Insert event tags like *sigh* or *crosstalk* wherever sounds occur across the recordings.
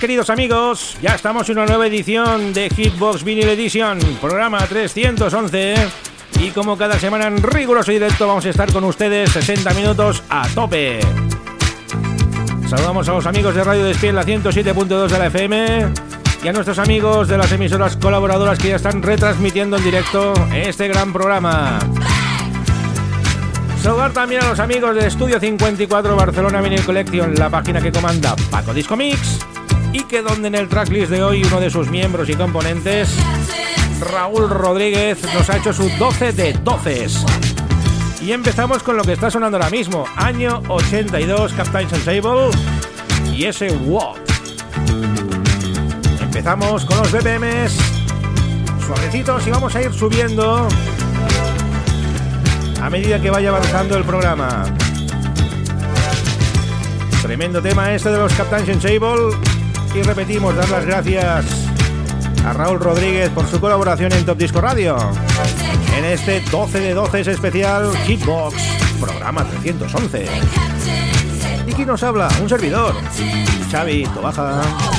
Queridos amigos, ya estamos en una nueva edición de Hitbox Vinyl Edition, programa 311 y como cada semana en riguroso directo vamos a estar con ustedes 60 minutos a tope. Saludamos a los amigos de Radio Despiel, la 107.2 de la FM y a nuestros amigos de las emisoras colaboradoras que ya están retransmitiendo en directo este gran programa. Saludar también a los amigos de Estudio 54 Barcelona Vinyl Collection, la página que comanda Paco Disco Mix y que donde en el tracklist de hoy uno de sus miembros y componentes, Raúl Rodríguez, nos ha hecho su 12 de 12. Y empezamos con lo que está sonando ahora mismo, año 82, Captain Sensible y ese What. Empezamos con los BPMs suavecitos y vamos a ir subiendo a medida que vaya avanzando el programa. Tremendo tema este de los Captain Sensible. Y repetimos, dar las gracias a Raúl Rodríguez por su colaboración en Top Disco Radio. En este 12 de 12 es especial Hitbox, programa 311. ¿Y quién nos habla? Un servidor. Xavi Tobaja.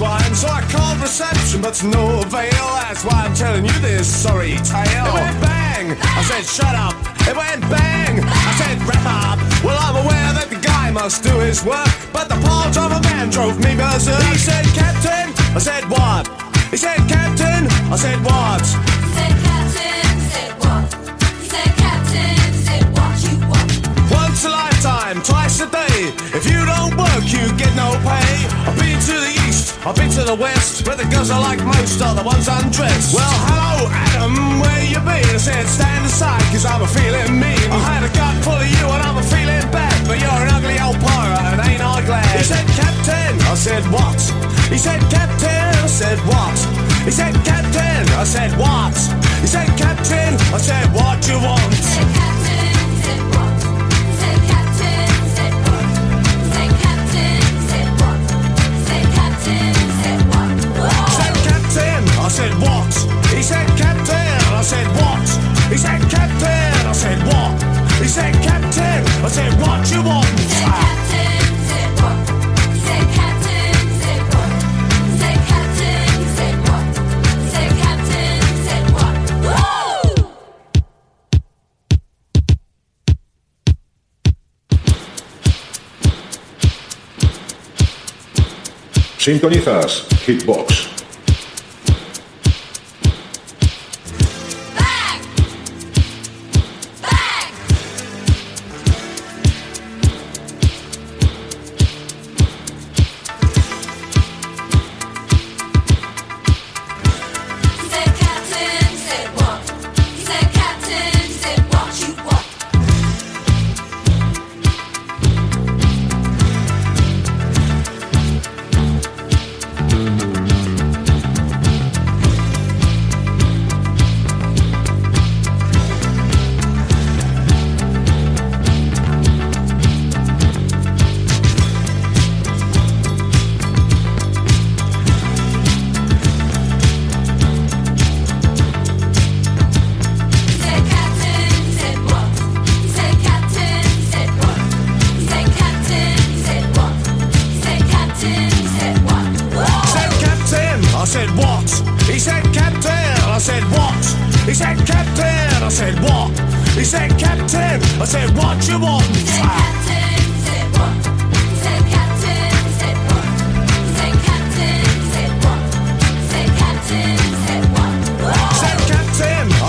Man, what a swine. So I called reception, but to no avail. That's why I'm telling you this sorry tale. It went bang, I said shut up. It went bang, I said wrap up. Well, I'm aware that the guy must do his work, but the part of a man drove me berserk. He said, Captain, I said what? He said, Captain, I said what? He said, Captain, said what? He said, Captain, said what you want. Once a lifetime, twice a day. If you don't work, you get no pay. I've been to the I've been to the west, where the girls I like most are the ones undressed. Well, hello, Adam, where you been? I said, stand aside, cause I'm a feeling mean. I had a gut full of you and I'm a feeling bad, but you're an ugly old pirate and ain't I glad? He said, Captain, I said, what? He said, Captain, I said, what? He said, Captain, I said, what? He said, Captain, I said, what you want? He said, Captain, said what? Sintonizas Hitbox.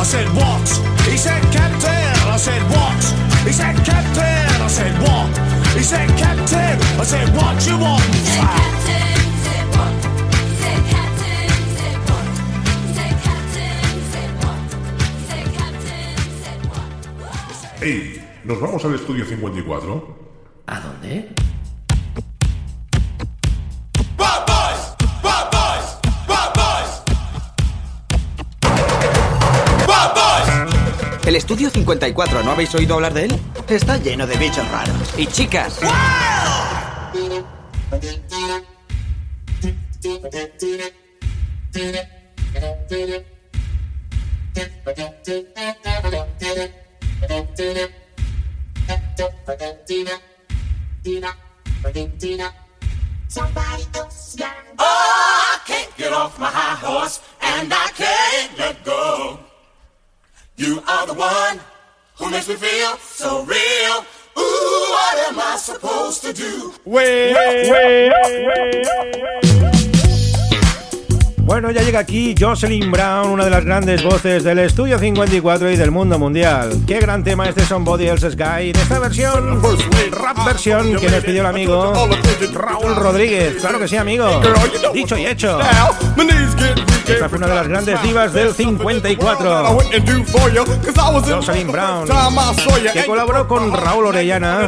Said, what? He said, Captain, I said, what? He said, Captain, I said, what? He said, Captain, I said, what you want? Captain, what? Captain, what? Captain, what? Captain, what? Hey, ¿nos vamos al estudio 54? ¿A dónde? Estudio 54, ¿no habéis oído hablar de él? Está lleno de bichos raros. Y chicas. Oh, I can't get off my high horse, and I can't let go. You are the one who makes me feel so real. Ooh, what am I supposed to do? Bueno, ya llega aquí Jocelyn Brown, una de las grandes voces del Estudio 54 y del mundo mundial. Qué gran tema este Somebody Else's Guy. En esta versión, rap versión, que nos pidió el amigo Raúl Rodríguez. Claro que sí, amigo. Dicho y hecho. Esta fue una de las grandes divas del 54. Jocelyn Brown, que colaboró con Raúl Orellana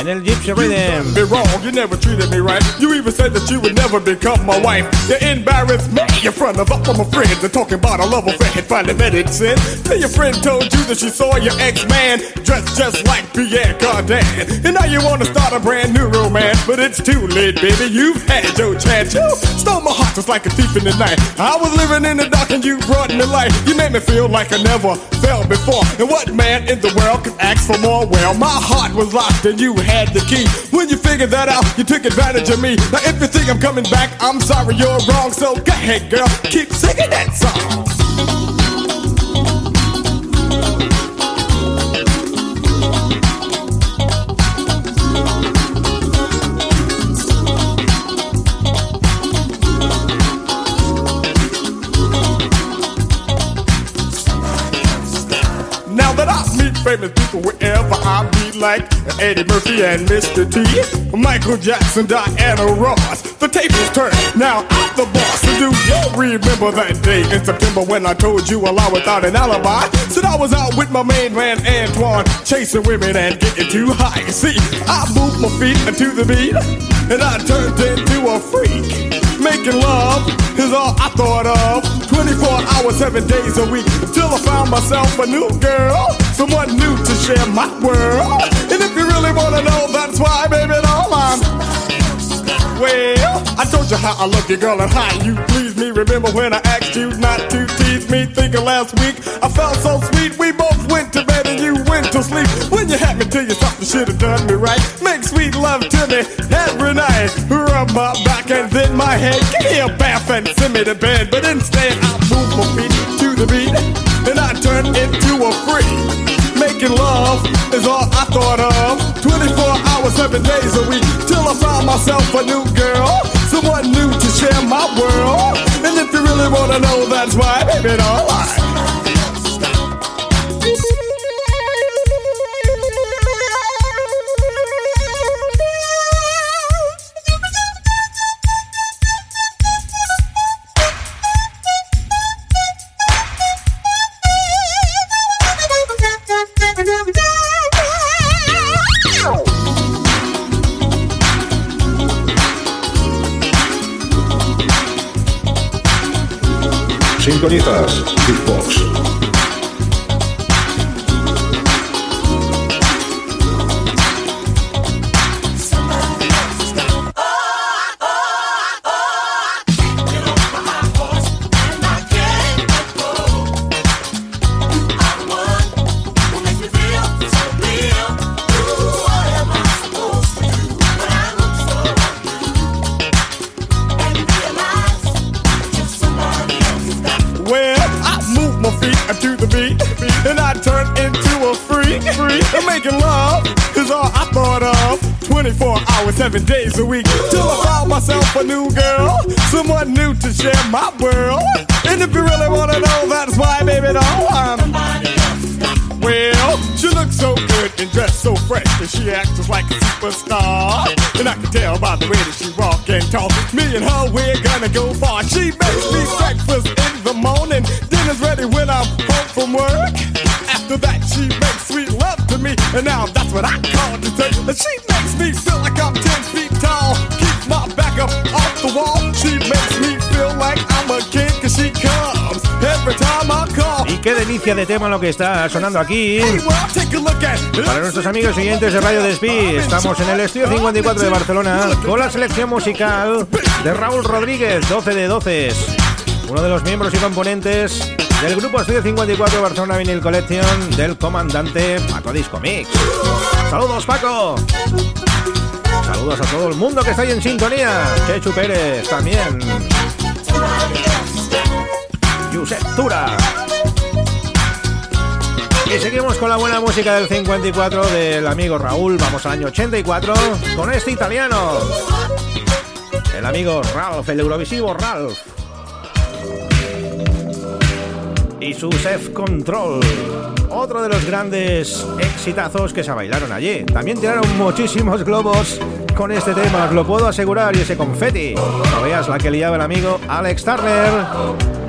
en el Gypsy Rhythm. Be wrong, you never treated me right. You even said that you would never become my wife. You embarrassed me in front of all my friends. And talking about a love affair had finally met sin. Till your friend told you that she saw your ex-man dressed just like Pierre Cardin. And now you wanna start a brand new romance, but it's too late, baby. You've had your chance. You stole my heart just like a thief in the night. I was living in the dark and you brought me light. You made me feel like I never felt before. And what man in the world could ask for more? Well, my heart was locked and you had the key. When you figured that out, you took advantage of me. Now, if you think I'm coming back, I'm sorry you're wrong. So go ahead, girl, keep singing that song. Famous people wherever I be, like Eddie Murphy and Mr. T, Michael Jackson, Diana Ross, the tables turn. Now I'm the boss. And do you remember that day in September when I told you a lie without an alibi? Said I was out with my main man Antoine, chasing women and getting too high. See, I moved my feet to the beat, and I turned into a freak. Making love is all I thought of. 24 hours, seven days a week. till I found myself a new girl. Someone new to share my world. And if you really wanna know, that's why, baby, all I'm. Well, I told you how I love you, girl, and how you please me. Remember when I asked you not to tease me? Thinking last week I felt so sweet. We both went to bed and you went to sleep. When you had me till you thought you should have done me right. Make sweet love to me every night. Rub my back and then my head. Give me a bath and send me to bed. But instead, I move my feet to the beat and I turn into a freak. Making love is all I thought of. 24 hours, seven days a week. Till I found myself a new girl. Someone new to share my world. And if you really wanna know, that's why, baby, all tema lo que está sonando aquí. Para nuestros amigos siguientes de Radio Despí, estamos en el estudio 54 de Barcelona con la selección musical de Raúl Rodríguez, 12 de 12, uno de los miembros y componentes del grupo Estudio 54 de Barcelona Vinyl Collection del comandante Paco Disco Mix. Saludos Paco. Saludos a todo el mundo que está en sintonía. Chechu Pérez también. Josep Tura. Y seguimos con la buena música del 54 del amigo Raúl. Vamos al año 84 con este italiano. El amigo Ralph, el Eurovisivo Ralph. Y su Self Control. Otro de los grandes exitazos que se bailaron allí. También tiraron muchísimos globos con este tema, os lo puedo asegurar, y ese confeti. No veas la que liaba el amigo Alex Turner.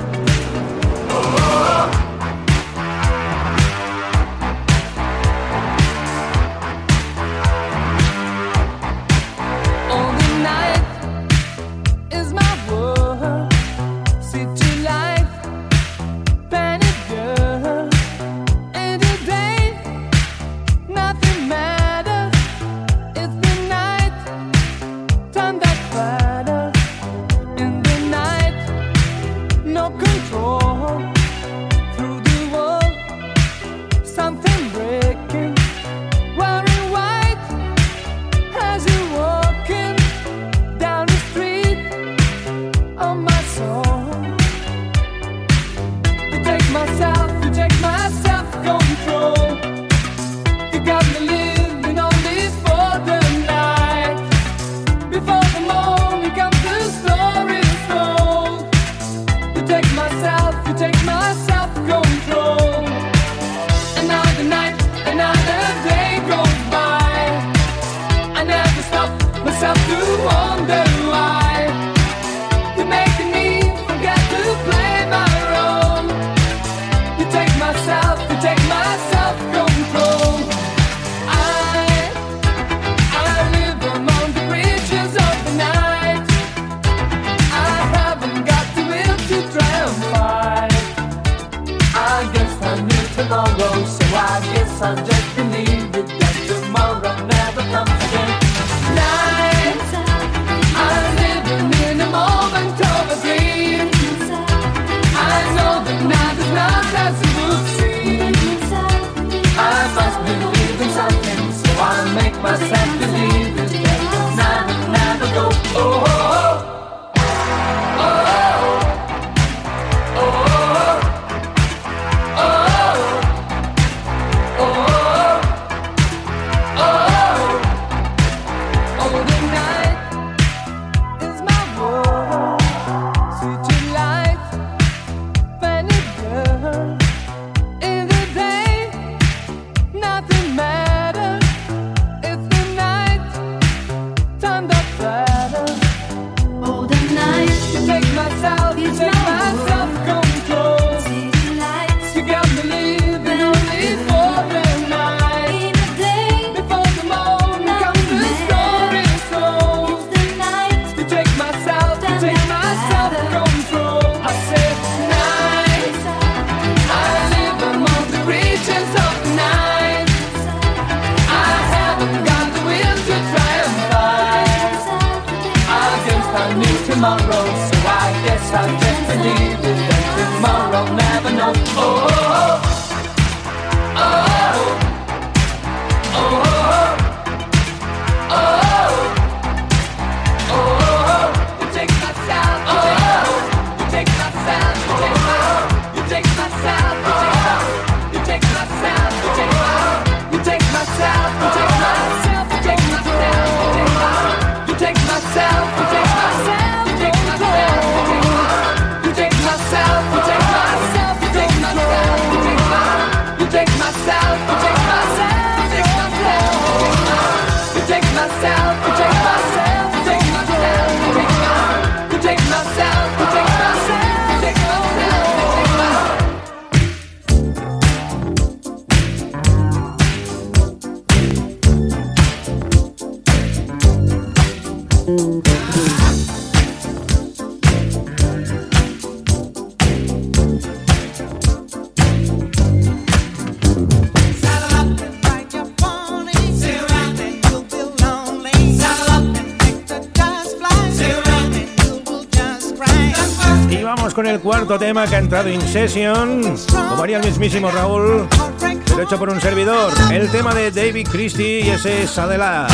tomorrow, so I guess I can believe it. That tomorrow never knows. Oh, oh, oh, oh, oh. oh. oh. El cuarto tema que ha entrado en session, como haría el mismísimo Raúl, pero hecho por un servidor. El tema de David Christie y ese es Adela.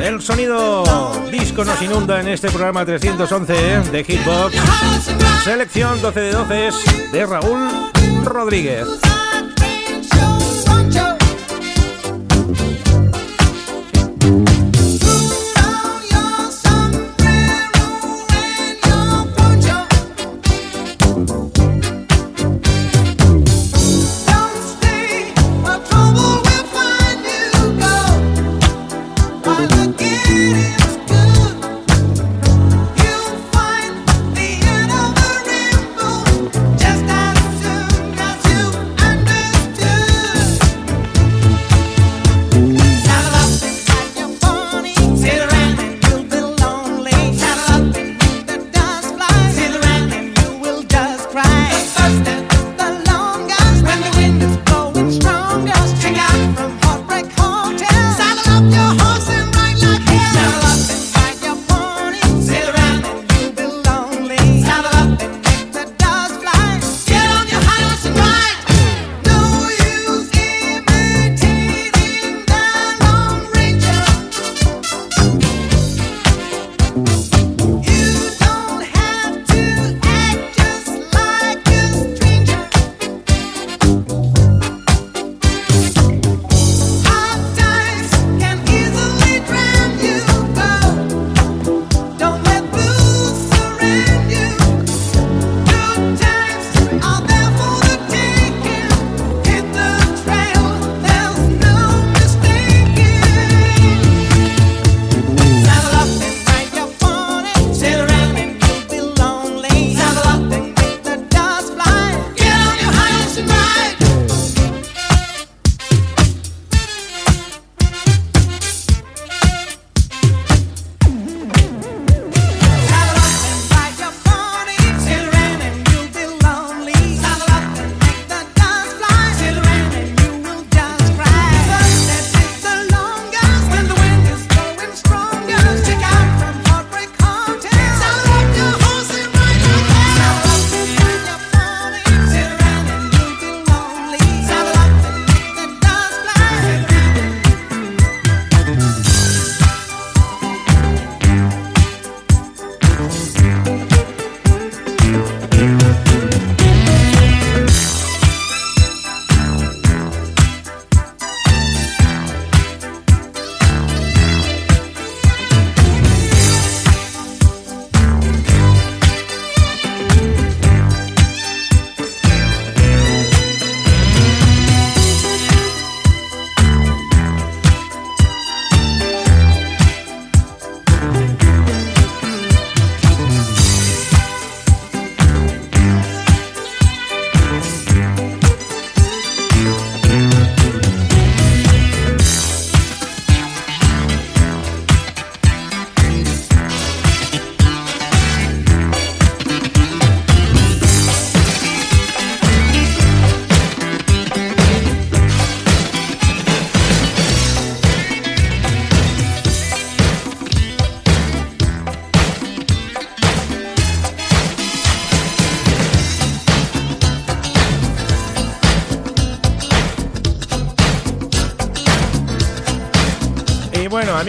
El sonido disco nos inunda en este programa 311 de Hitbox. Selección 12 de 12 de Raúl Rodríguez.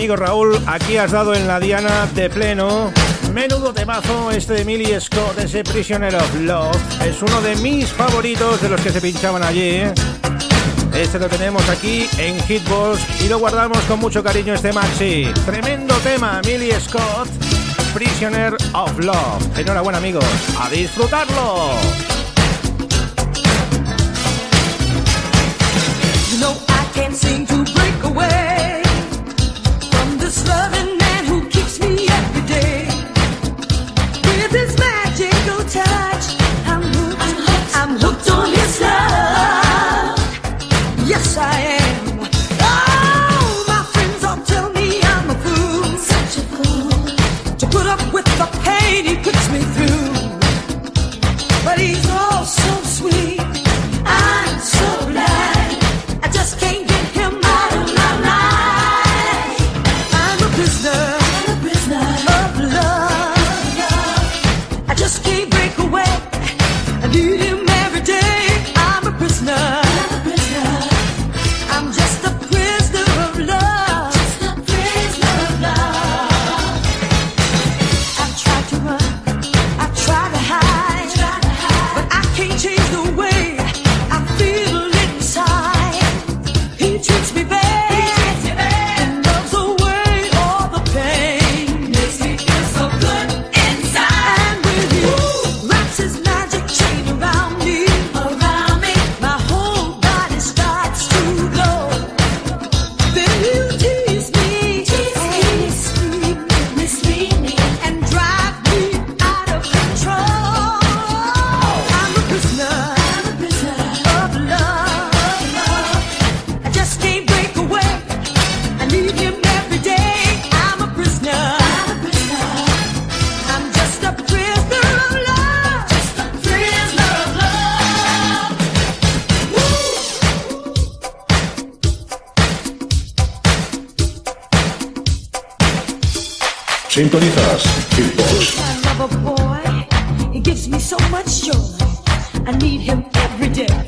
Amigo Raúl, aquí has dado en la diana de pleno. Menudo temazo este de Millie Scott, ese Prisoner of Love. Es uno de mis favoritos de los que se pinchaban allí. Este lo tenemos aquí en Hitbox y lo guardamos con mucho cariño este maxi. Tremendo tema, Millie Scott, Prisoner of Love. Enhorabuena amigos, a disfrutarlo. Me so much joy. I need him every day.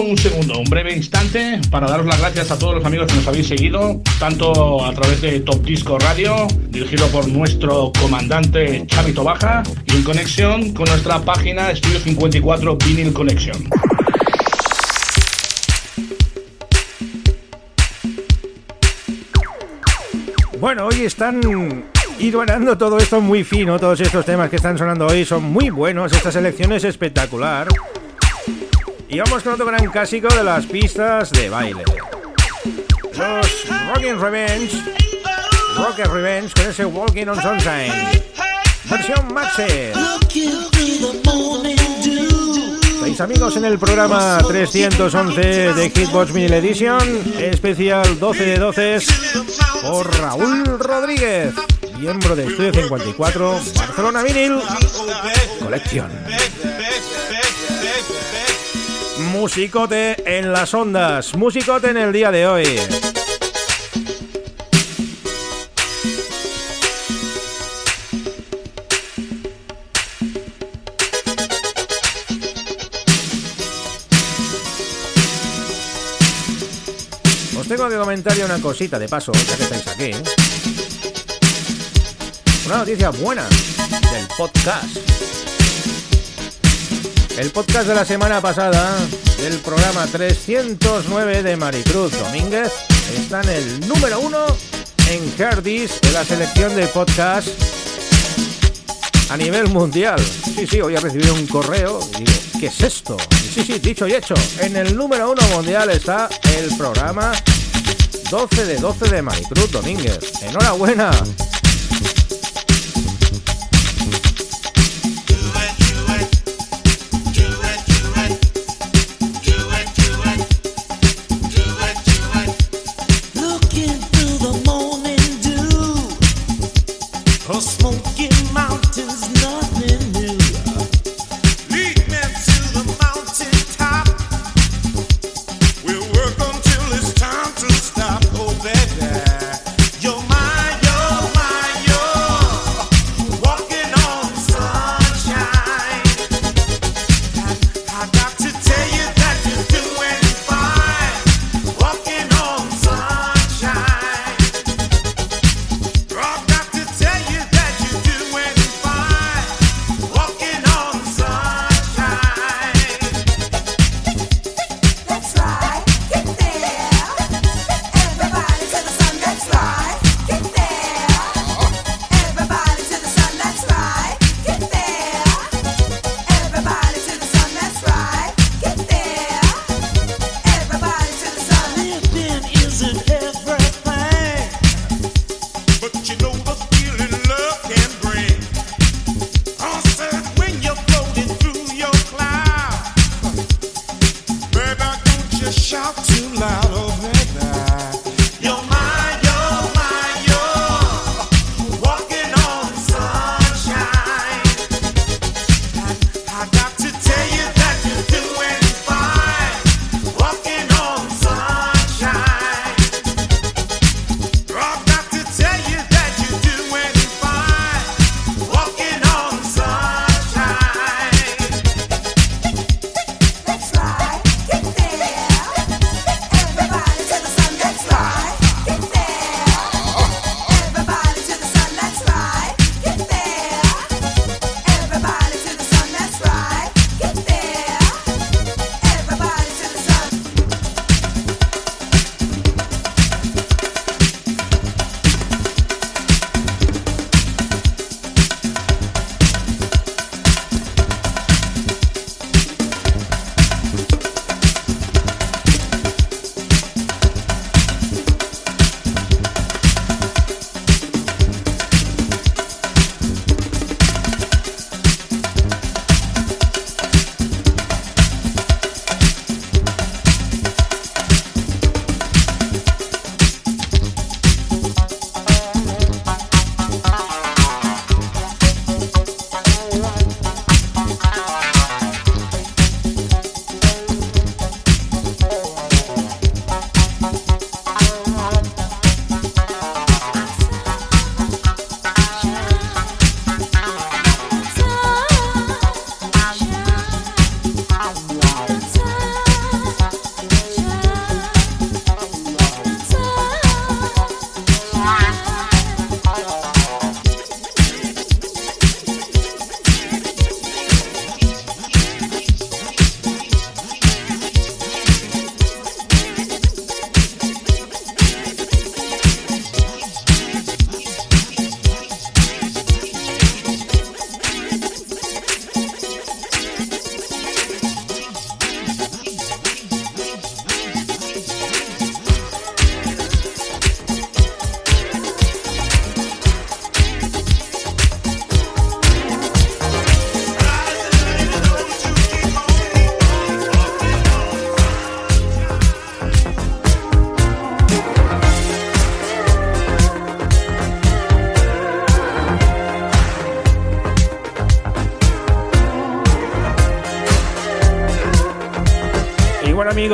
Un segundo, un breve instante para daros las gracias a todos los amigos que nos habéis seguido, tanto a través de Top Disco Radio, dirigido por nuestro comandante Chavito Baja, y en conexión con nuestra página Estudio 54 Vinyl Connection. Bueno, hoy están hilvanando todo esto muy fino, todos estos temas que están sonando hoy son muy buenos, esta selección es espectacular. Y vamos con otro gran clásico de las pistas de baile. Los Rockin' Revenge, Rocket Revenge con ese Walking on Sunshine. Versión Maxi. Seis amigos en el programa 311 de Hitbox Vinyl Edition, especial 12 de 12 por Raúl Rodríguez, miembro de Estudio 54, Barcelona Vinyl Colección. Musicote en las ondas, musicote en el día de hoy. Os tengo que comentar una cosita de paso, ya que estáis aquí. Una noticia buena del podcast. El podcast de la semana pasada del programa 309 de Maricruz Domínguez está en el número uno en Herdis de la selección de podcast a nivel mundial. Sí, sí, hoy he recibido un correo y ¿qué es esto? Sí, sí, dicho y hecho. En el número uno mundial está el programa 12 de 12 de Maricruz Domínguez. Enhorabuena.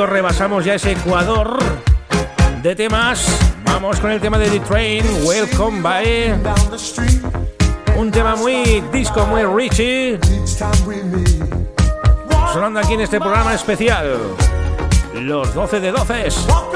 Rebasamos ya ese Ecuador de temas. Vamos con el tema de The Train, Welcome By. Un tema muy disco, muy Richie. Sonando aquí en este programa especial. Los 12 de 12.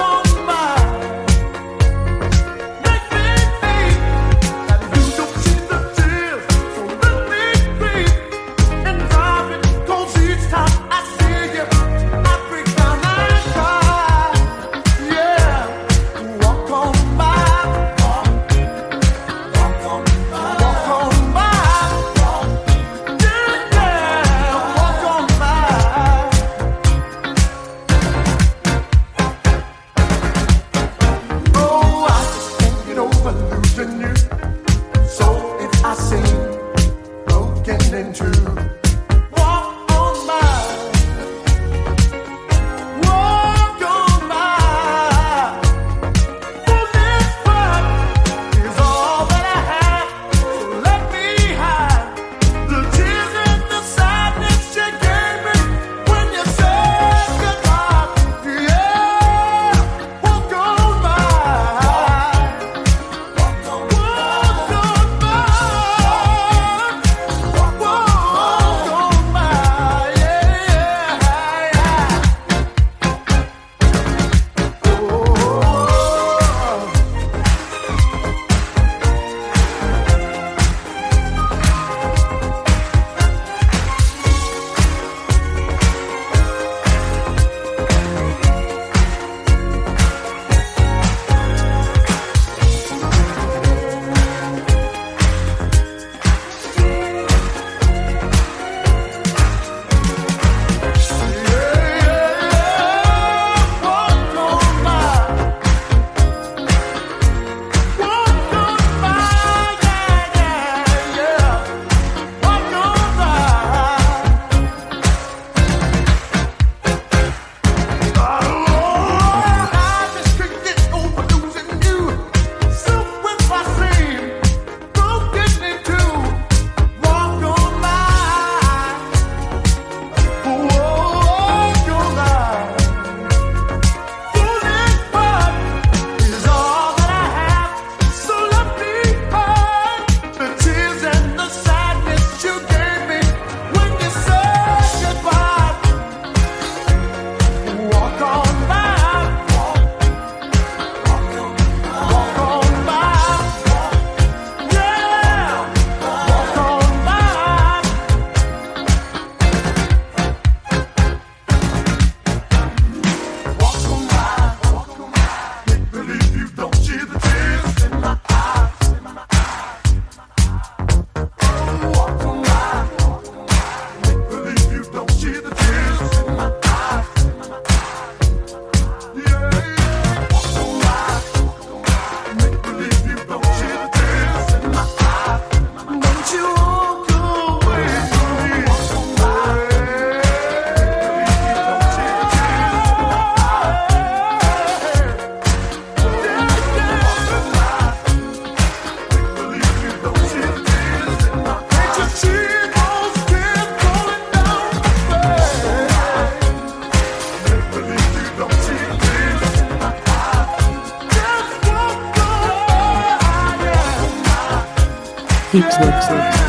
Song.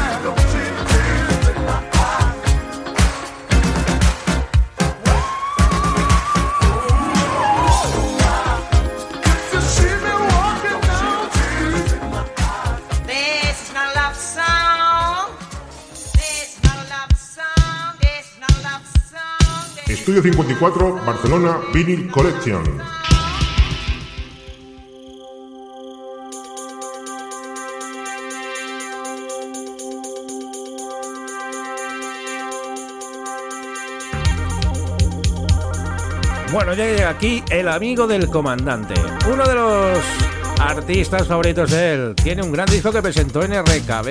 Estudio 54, Barcelona Vinyl Collection. Bueno, ya llega aquí el amigo del comandante. Uno de los artistas favoritos de él. Tiene un gran disco que presentó en RKB.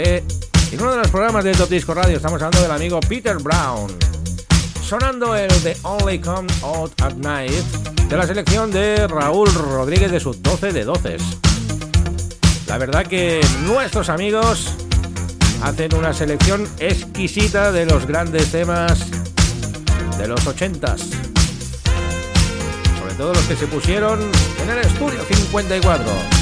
En uno de los programas de Top Disco Radio estamos hablando del amigo Peter Brown. Sonando el de Only Come Out at Night de la selección de Raúl Rodríguez de sus 12 de 12. La verdad que nuestros amigos hacen una selección exquisita de los grandes temas de los 80s. Todos los que se pusieron en el estudio 54.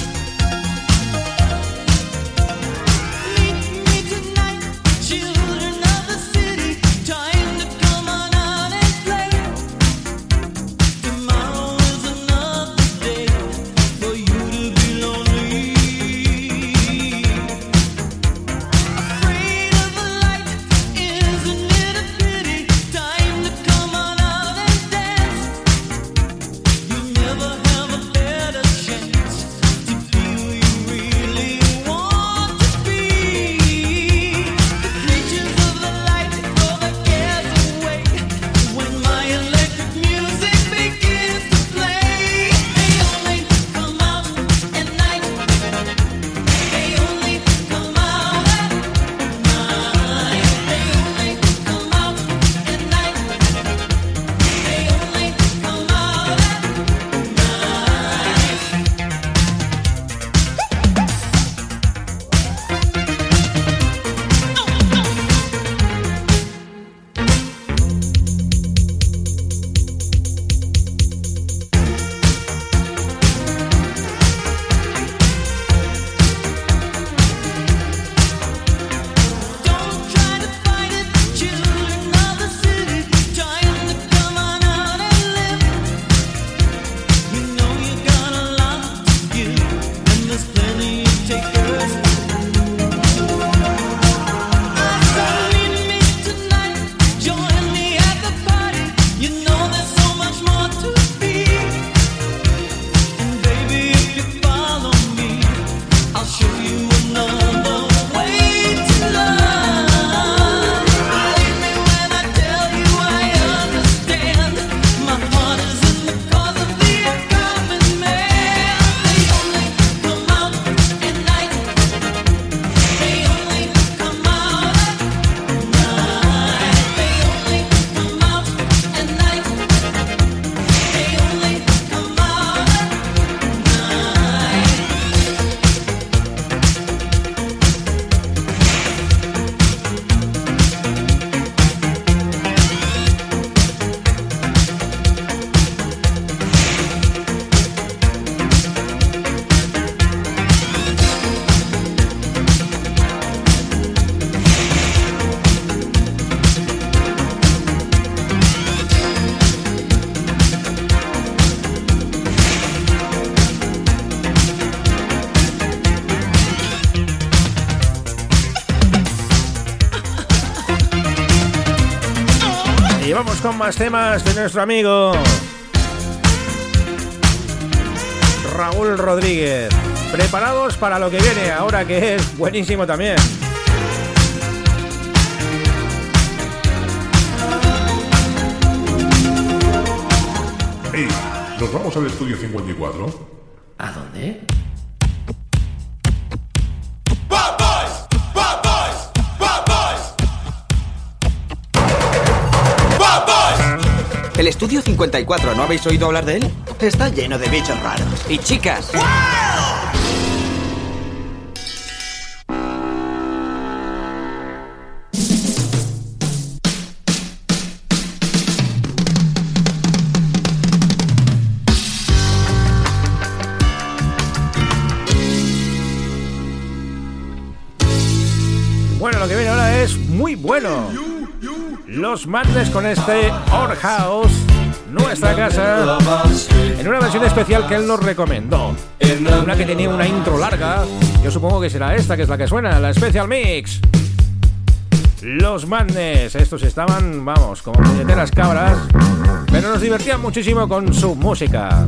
Con más temas de nuestro amigo Raúl Rodríguez. Preparados para lo que viene ahora que es buenísimo también. Hey, ¿nos vamos al estudio 54? ¿A dónde? El estudio 54, ¿no habéis oído hablar de él? Está lleno de bichos raros. Y chicas. Bueno, lo que viene ahora es muy bueno. Los Madness con este Our House, nuestra casa, en una versión especial que él nos recomendó. Una que tenía una intro larga. Yo supongo que será esta, que es la que suena, la Special Mix. Los Madness, estos estaban, vamos, como puñeteras cabras, pero nos divertían muchísimo con su música.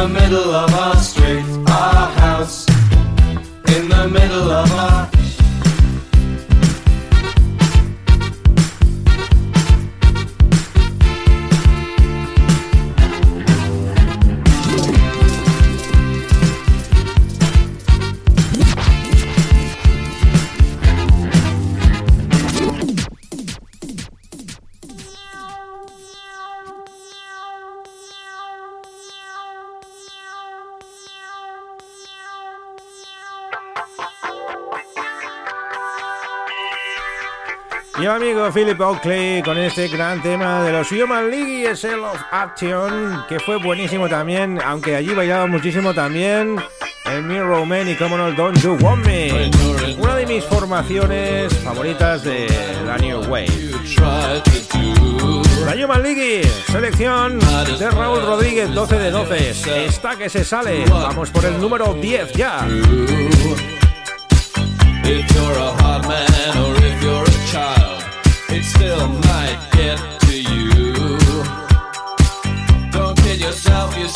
the middle of Philip Oakley con este gran tema de los Human League y el Cell of Action, que fue buenísimo también, aunque allí bailaba muchísimo también el Mirror Man y como no Don't You Want Me, una de mis formaciones favoritas de la New Wave. La Human League, selección de Raúl Rodríguez, 12 de 12, está que se sale, vamos por el número 10 ya. it still might get to you. Don't kid yourself, you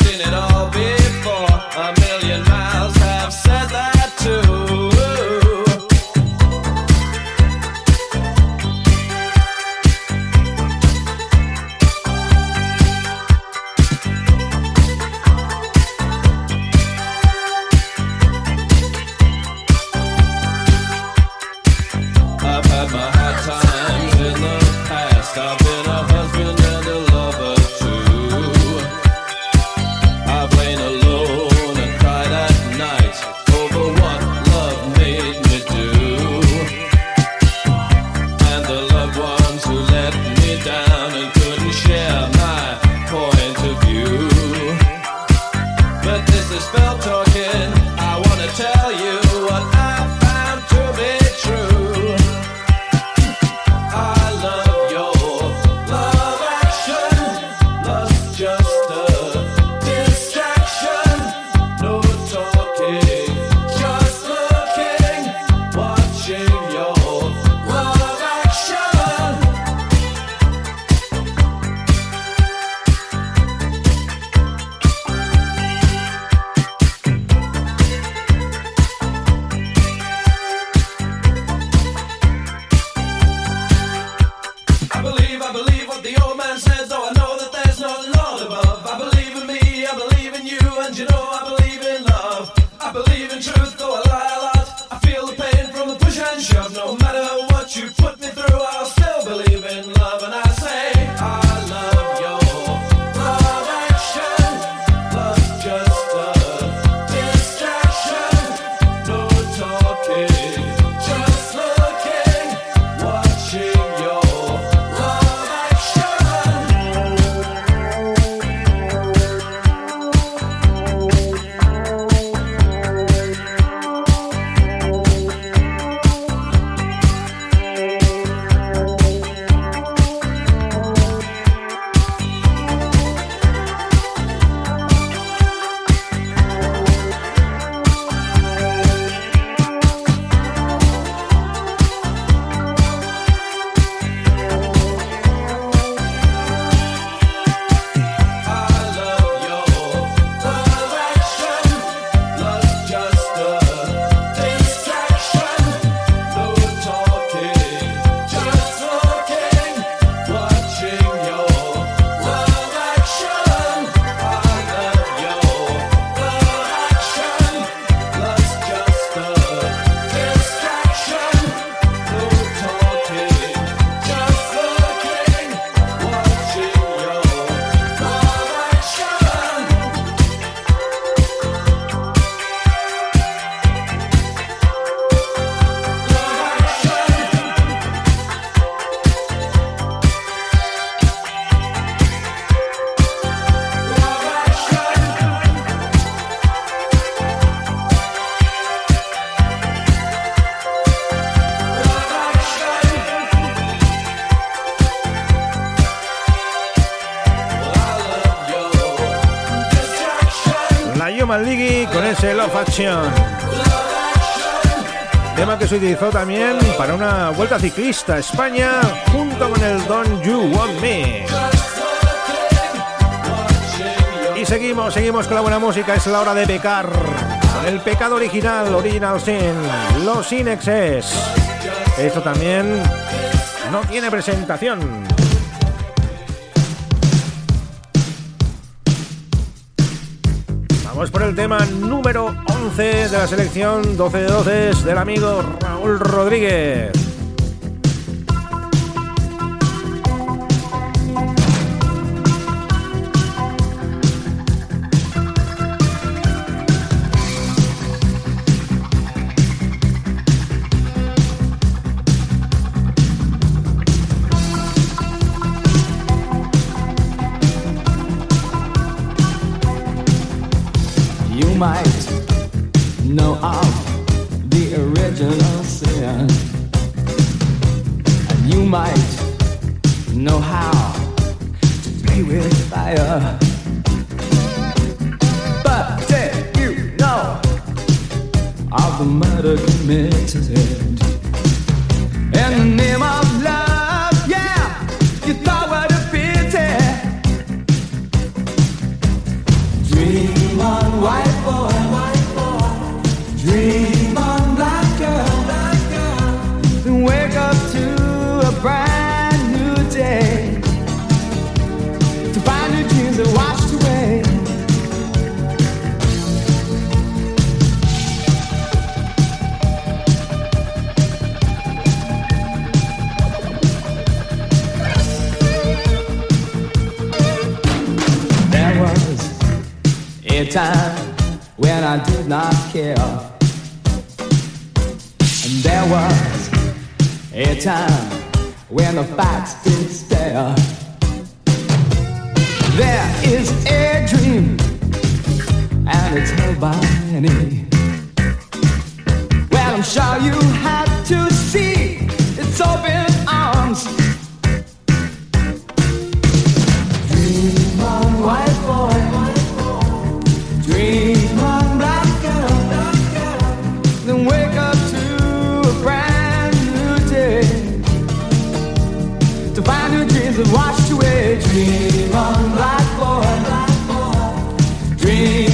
Tema que se utilizó también para una vuelta ciclista España junto con el Don You Want Me. Y seguimos, seguimos con la buena música, es la hora de pecar. El pecado original, Original Sin, Los Inexes. Esto también no tiene presentación. Vamos por el tema número 11 de la selección 12 de 12 del amigo Raúl Rodríguez. might know of the original sin. And you might know how to play with fire. But did you know of the murder committed in the name of love? care. And there was a time when the facts did dream.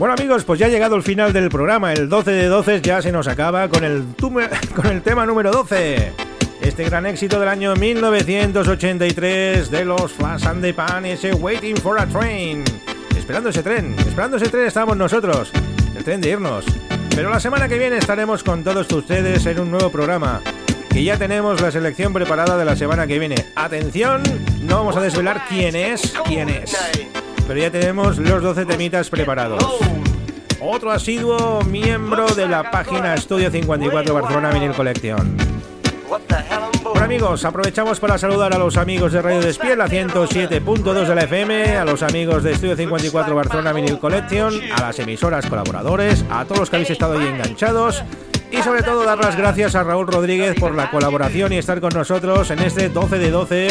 Bueno amigos, pues ya ha llegado el final del programa, el 12 de 12 ya se nos acaba con el, *laughs* con el tema número 12. Este gran éxito del año 1983 de los Flash and the Pan, ese Waiting for a Train. Esperando ese tren, esperando ese tren estamos nosotros, el tren de irnos. Pero la semana que viene estaremos con todos ustedes en un nuevo programa. Que ya tenemos la selección preparada de la semana que viene. Atención, no vamos a desvelar quién es, quién es. Pero ya tenemos los 12 temitas preparados. Otro asiduo miembro de la página Estudio 54 Barcelona Vinyl Collection. Bueno amigos, aprovechamos para saludar a los amigos de Radio Despiel, la 107.2 de la FM, a los amigos de Estudio 54 Barcelona Vinyl Collection, a las emisoras colaboradores, a todos los que habéis estado ahí enganchados y sobre todo dar las gracias a Raúl Rodríguez por la colaboración y estar con nosotros en este 12 de 12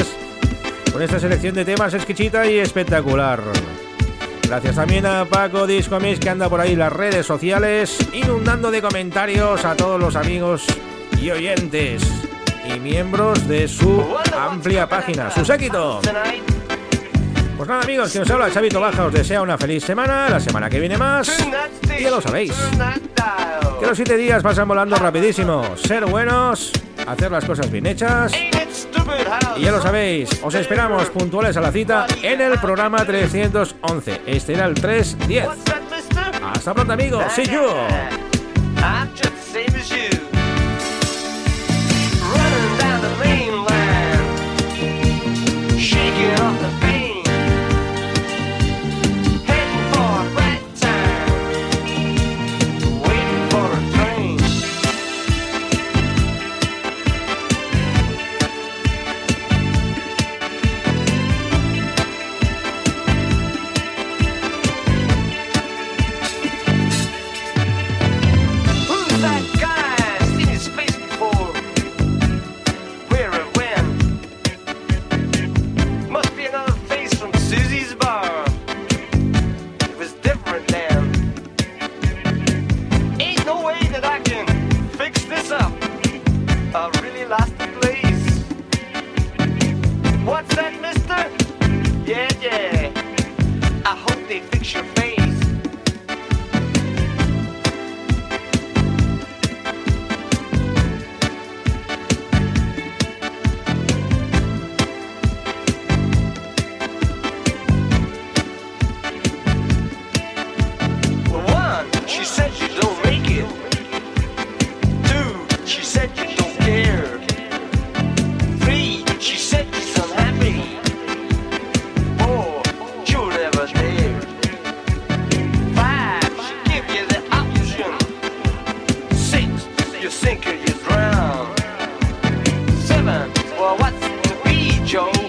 con esta selección de temas exquisita y espectacular. Gracias también a Paco Disco Mix que anda por ahí las redes sociales, inundando de comentarios a todos los amigos y oyentes y miembros de su amplia página, su séquito. Pues nada amigos, que os habla Chavito Baja, os desea una feliz semana, la semana que viene más, y ya lo sabéis. Que los siete días pasan volando rapidísimo, ser buenos, hacer las cosas bien hechas, y ya lo sabéis, os esperamos puntuales a la cita en el programa 311. Este era el 310. Hasta pronto amigos, see you. I'm just Joe.